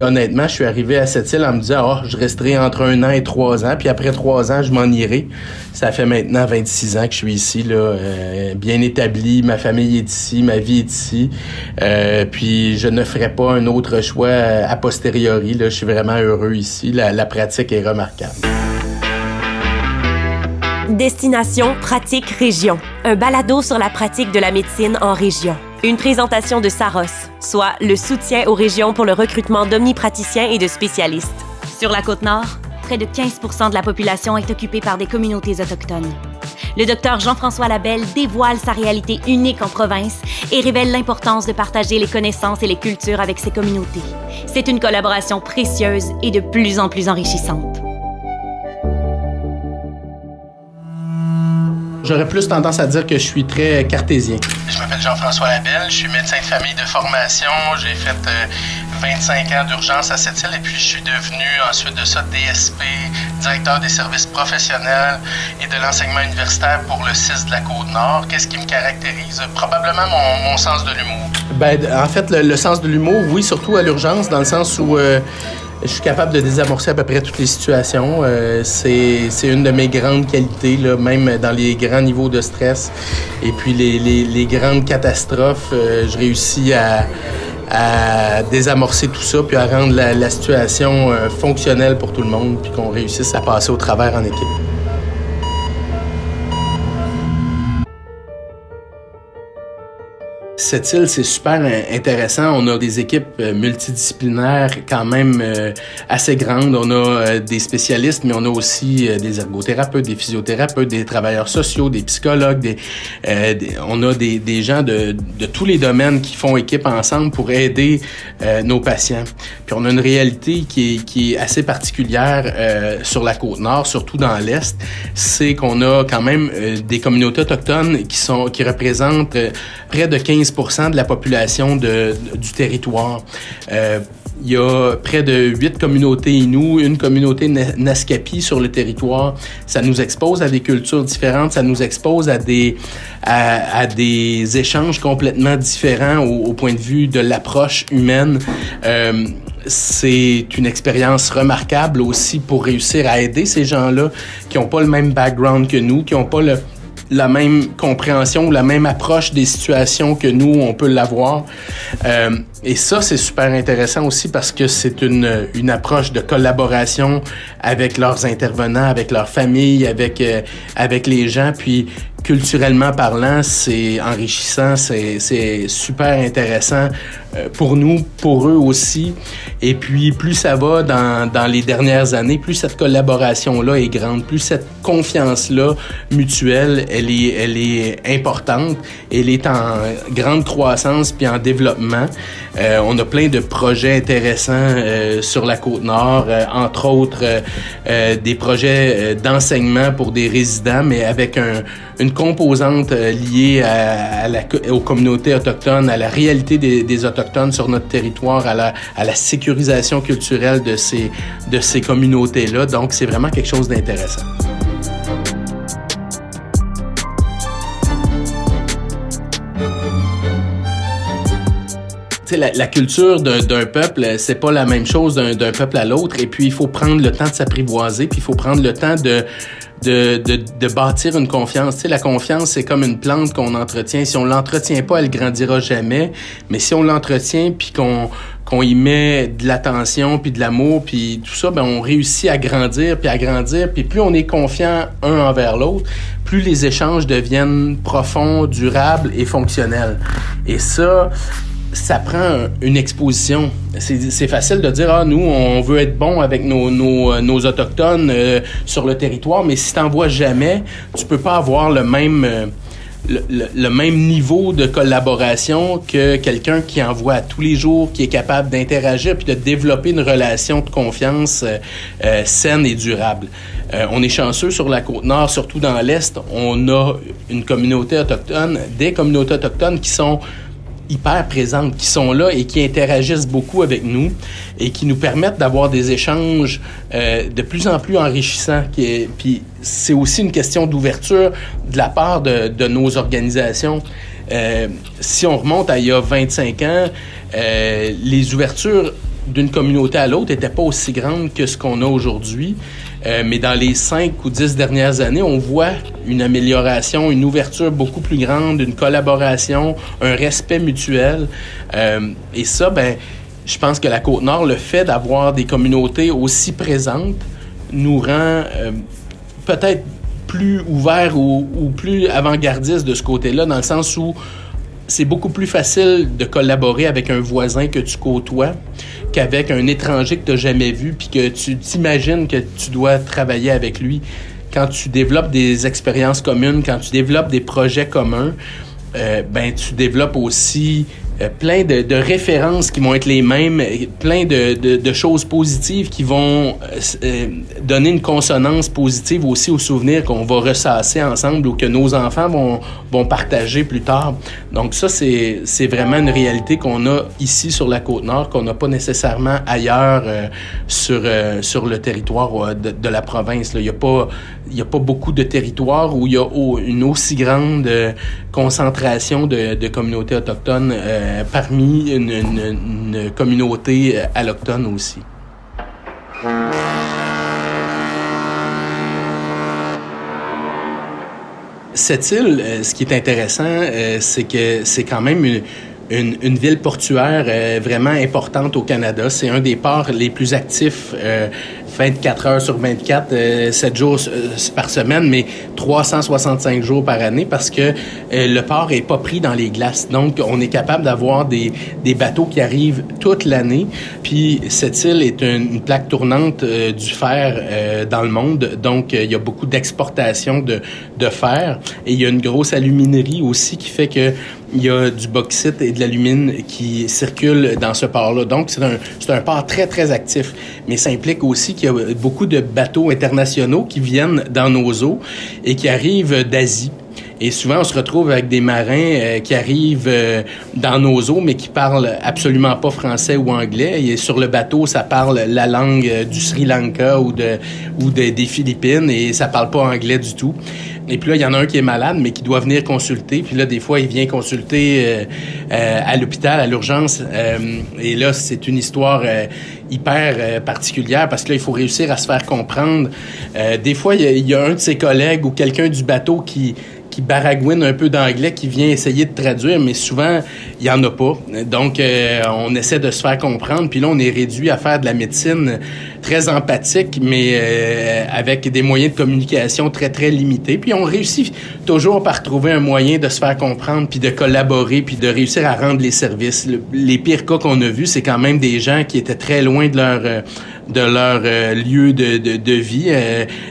Honnêtement, je suis arrivé à cette île en me disant, oh, je resterai entre un an et trois ans, puis après trois ans, je m'en irai. Ça fait maintenant 26 ans que je suis ici, euh, bien établi, ma famille est ici, ma vie est ici, euh, puis je ne ferai pas un autre choix a posteriori. Je suis vraiment heureux ici. La, la pratique est remarquable. Destination Pratique Région, un balado sur la pratique de la médecine en région. Une présentation de Saros, soit le soutien aux régions pour le recrutement d'omnipraticiens et de spécialistes. Sur la côte nord, près de 15% de la population est occupée par des communautés autochtones. Le docteur Jean-François Labelle dévoile sa réalité unique en province et révèle l'importance de partager les connaissances et les cultures avec ces communautés. C'est une collaboration précieuse et de plus en plus enrichissante. J'aurais plus tendance à dire que je suis très cartésien. Je m'appelle Jean-François Labelle, je suis médecin de famille de formation. J'ai fait 25 ans d'urgence à cette île et puis je suis devenu ensuite de ça DSP, directeur des services professionnels et de l'enseignement universitaire pour le CIS de la Côte-Nord. Qu'est-ce qui me caractérise? Probablement mon, sens de l'humour. Ben, en fait, le, sens de l'humour, oui, surtout à l'urgence, dans le sens où... Euh, je suis capable de désamorcer à peu près toutes les situations. Euh, c'est, une de mes grandes qualités, là, même dans les grands niveaux de stress. Et puis les, les, grandes catastrophes, euh, je réussis à, à, désamorcer tout ça, puis à rendre la, situation euh, fonctionnelle pour tout le monde, puis qu'on réussisse à passer au travers en équipe. Cette île, c'est super intéressant. On a des équipes euh, multidisciplinaires quand même euh, assez grandes. On a euh, des spécialistes, mais on a aussi des ergothérapeutes, des physiothérapeutes, des travailleurs sociaux, des psychologues. On a des, gens de, tous les domaines qui font équipe ensemble pour aider nos patients. Puis on a une réalité qui est, qui est assez particulière sur la côte nord, surtout dans l'est, c'est qu'on a quand même des communautés autochtones qui sont qui représentent près de 15 de la population du territoire. Euh, il y a près de huit communautés Inuits, une communauté Naskapi sur le territoire. Ça nous expose à des cultures différentes, ça nous expose à des, à, des échanges complètement différents au, point de vue de l'approche humaine. Euh, c'est une expérience remarquable aussi pour réussir à aider ces gens-là qui n'ont pas le même background que nous, qui n'ont pas le, la même compréhension, la même approche des situations que nous, on peut l'avoir. Euh, et ça, c'est super intéressant aussi parce que c'est une, une approche de collaboration avec leurs intervenants, avec leurs familles, avec, euh, avec les gens. Puis culturellement parlant, c'est enrichissant, c'est super intéressant pour nous, pour eux aussi. Et puis, plus ça va dans, dans les dernières années, plus cette collaboration-là est grande, plus cette confiance-là mutuelle, elle est, elle est importante, elle est en grande croissance puis en développement. Euh, on a plein de projets intéressants euh, sur la côte nord, entre autres des projets d'enseignement pour des résidents, mais avec un, une composante euh, liée à, la, aux communautés autochtones, à la réalité des, des, autochtones sur notre territoire, à la, à la sécurisation culturelle de ces, de ces communautés-là. Donc, c'est vraiment quelque chose d'intéressant. La, la, culture d'un peuple, c'est pas la même chose d'un peuple à l'autre. Et puis, il faut prendre le temps de s'apprivoiser, puis il faut prendre le temps de, de, de, de bâtir une confiance. Tu sais, la confiance, c'est comme une plante qu'on entretient. Si on l'entretient pas, elle grandira jamais. Mais si on l'entretient, puis qu'on qu'on y met de l'attention, puis de l'amour, puis tout ça, ben on réussit à grandir, puis à grandir. Puis plus on est confiant un envers l'autre, plus les échanges deviennent profonds, durables et fonctionnels. Et ça, ça prend une exposition. C'est facile de dire, ah, nous, on veut être bon avec nos, nos, nos Autochtones euh, sur le territoire, mais si tu n'en vois jamais, tu peux pas avoir le même... Euh, le, le, même niveau de collaboration que quelqu'un qui en voit tous les jours, qui est capable d'interagir puis de développer une relation de confiance euh, saine et durable. on est chanceux sur la côte nord, surtout dans l'est. On a une communauté autochtone, des communautés autochtones qui sont hyper présentes, qui sont là et qui interagissent beaucoup avec nous et qui nous permettent d'avoir des échanges euh, de plus en plus enrichissants. Puis c'est aussi une question d'ouverture de la part de, nos organisations. Euh, si on remonte à il y a 25 ans, euh, les ouvertures d'une communauté à l'autre n'était pas aussi grande que ce qu'on a aujourd'hui. Euh, mais dans les cinq ou dix dernières années, on voit une amélioration, une ouverture beaucoup plus grande, une collaboration, un respect mutuel. Euh, et ça, ben, je pense que la Côte-Nord, le fait d'avoir des communautés aussi présentes, nous rend euh, peut-être plus ouverts ou, ou plus avant-gardistes de ce côté-là, dans le sens où c'est beaucoup plus facile de collaborer avec un voisin que tu côtoies qu'avec un étranger que tu n'as jamais vu, puis que tu t'imagines que tu dois travailler avec lui. Quand tu développes des expériences communes, quand tu développes des projets communs, euh, ben tu développes aussi euh, plein de, références qui vont être les mêmes, plein de, choses positives qui vont euh, euh, donner une consonance positive aussi aux souvenirs qu'on va ressasser ensemble ou que nos enfants vont, partager plus tard. Donc ça, c'est, vraiment une réalité qu'on a ici sur la côte nord, qu'on n'a pas nécessairement ailleurs sur, le territoire de, la province. Il n'y a, pas, beaucoup de territoires où il y a une aussi grande concentration de communautés autochtones euh, parmi une, communauté euh, alloctone aussi. Cette île, euh, ce qui est intéressant, c'est que c'est quand même une, ville portuaire vraiment importante au Canada. C'est un des ports les plus actifs, 24 heures sur 24, euh, 7 jours euh, par semaine, mais 365 jours par année parce que euh, le port est pas pris dans les glaces. Donc, on est capable d'avoir des, des bateaux qui arrivent toute l'année. Puis, cette île est une, plaque tournante du fer dans le monde. Donc, il y a beaucoup d'exportation de, de fer. Et il y a une grosse aluminerie aussi qui fait que il y a du bauxite et de l'alumine qui circulent dans ce port-là. Donc, c'est un, un port très, très actif. Mais ça implique aussi qu'il beaucoup de bateaux internationaux qui viennent dans nos eaux et qui arrivent d'Asie. Et souvent, on se retrouve avec des marins euh, qui arrivent euh, dans nos eaux, mais qui parlent absolument pas français ou anglais. Et sur le bateau, ça parle la langue euh, du Sri Lanka ou, de, ou de, des Philippines et ça parle pas anglais du tout. Et puis là, il y en a un qui est malade, mais qui doit venir consulter. Puis là, des fois, il vient consulter à l'hôpital, à l'urgence. Et là, c'est une histoire hyper particulière parce que là, il faut réussir à se faire comprendre. des fois, il y, a, un de ses collègues ou quelqu'un du bateau qui qui baragouine un peu d'anglais, qui vient essayer de traduire, mais souvent, il n'y en a pas. Donc, euh, on essaie de se faire comprendre. Puis là, on est réduit à faire de la médecine très empathique, mais euh, avec des moyens de communication très, très limités. Puis on réussit toujours par trouver un moyen de se faire comprendre, puis de collaborer, puis de réussir à rendre les services. Le, les pires cas qu'on a vus, c'est quand même des gens qui étaient très loin de leur... Euh, de leur euh, lieu de, de, vie.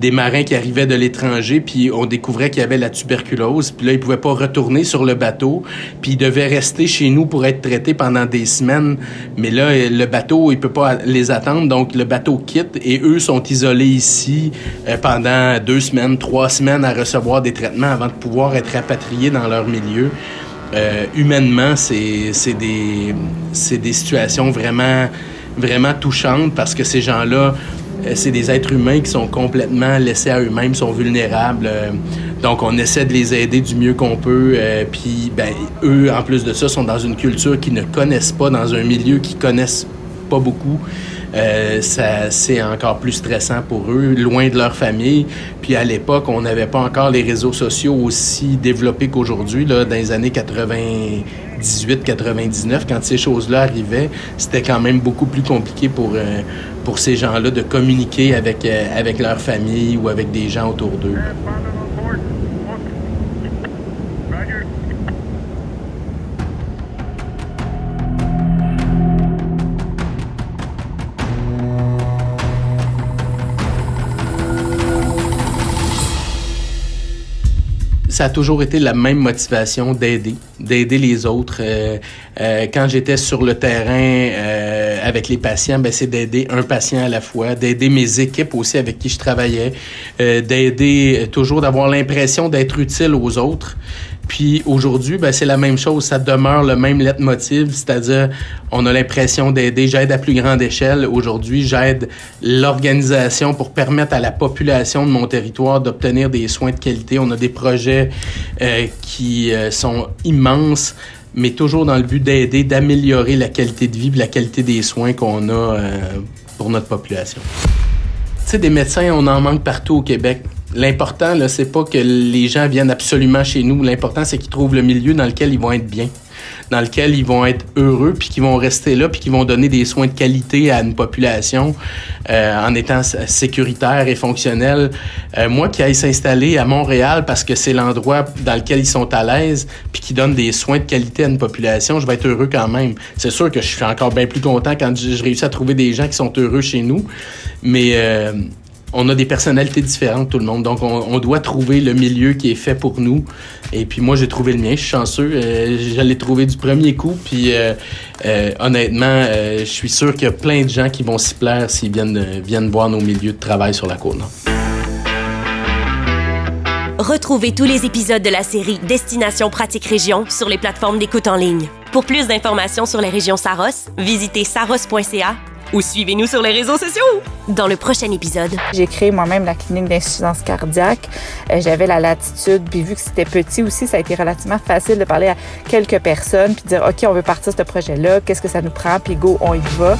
Des marins qui arrivaient de l'étranger, puis on découvrait qu'il y avait la tuberculose. Puis là, ils pouvaient pas retourner sur le bateau, puis ils devaient rester chez nous pour être traités pendant des semaines. Mais là, le bateau, il peut pas les attendre, donc le bateau quitte et eux sont isolés ici euh, pendant deux semaines, trois semaines à recevoir des traitements avant de pouvoir être rapatriés dans leur milieu. Euh, humainement, c'est des, des situations vraiment vraiment touchante parce que ces gens-là, euh, c'est des êtres humains qui sont complètement laissés à eux-mêmes, sont vulnérables. Donc, on essaie de les aider du mieux qu'on peut. Puis, ben, eux, en plus de ça, sont dans une culture qu'ils ne connaissent pas, dans un milieu qu'ils connaissent pas beaucoup. Euh, c'est encore plus stressant pour eux, loin de leur famille. Puis à l'époque, on n'avait pas encore les réseaux sociaux aussi développés qu'aujourd'hui. Dans les années 98-99, quand ces choses-là arrivaient, c'était quand même beaucoup plus compliqué pour, euh, pour ces gens-là de communiquer avec, euh, avec leur famille ou avec des gens autour d'eux. Ça a toujours été la même motivation d'aider, d'aider les autres. Euh, euh, quand j'étais sur le terrain euh, avec les patients, ben, c'est d'aider un patient à la fois, d'aider mes équipes aussi avec qui je travaillais, d'aider toujours d'avoir l'impression d'être utile aux autres. Puis aujourd'hui, ben, c'est la même chose, ça demeure le même leitmotiv, c'est-à-dire on a l'impression d'aider, j'aide à plus grande échelle. Aujourd'hui, j'aide l'organisation pour permettre à la population de mon territoire d'obtenir des soins de qualité. On a des projets euh, qui euh, sont immenses mais toujours dans le but d'aider, d'améliorer la qualité de vie, la qualité des soins qu'on a euh, pour notre population. Tu sais, des médecins, on en manque partout au Québec. L'important, là, c'est pas que les gens viennent absolument chez nous. L'important, c'est qu'ils trouvent le milieu dans lequel ils vont être bien dans lequel ils vont être heureux, puis qu'ils vont rester là, puis qu'ils vont donner des soins de qualité à une population euh, en étant sécuritaire et fonctionnel. Euh, moi qui aille s'installer à Montréal parce que c'est l'endroit dans lequel ils sont à l'aise, puis qui donne des soins de qualité à une population, je vais être heureux quand même. C'est sûr que je suis encore bien plus content quand je, réussis à trouver des gens qui sont heureux chez nous, mais euh, on a des personnalités différentes, tout le monde. Donc, on, doit trouver le milieu qui est fait pour nous. Et puis, moi, j'ai trouvé le mien. Je suis chanceux. Euh, je du premier coup. Puis, euh, euh, honnêtement, je suis sûr qu'il y a plein de gens qui vont s'y plaire s'ils viennent, viennent voir nos milieux de travail sur la côte. Retrouvez tous les épisodes de la série Destination Pratique Région sur les plateformes d'écoute en ligne. Pour plus d'informations sur les régions Saros, visitez saros.ca ou suivez-nous sur les réseaux sociaux. Dans le prochain épisode, j'ai créé moi-même la clinique d'insuffisance cardiaque. Euh, j'avais la latitude, puis vu que c'était petit aussi, ça a été relativement facile de parler à quelques personnes puis dire OK, on veut partir de ce projet-là, qu'est-ce que ça nous prend, puis go, on y va.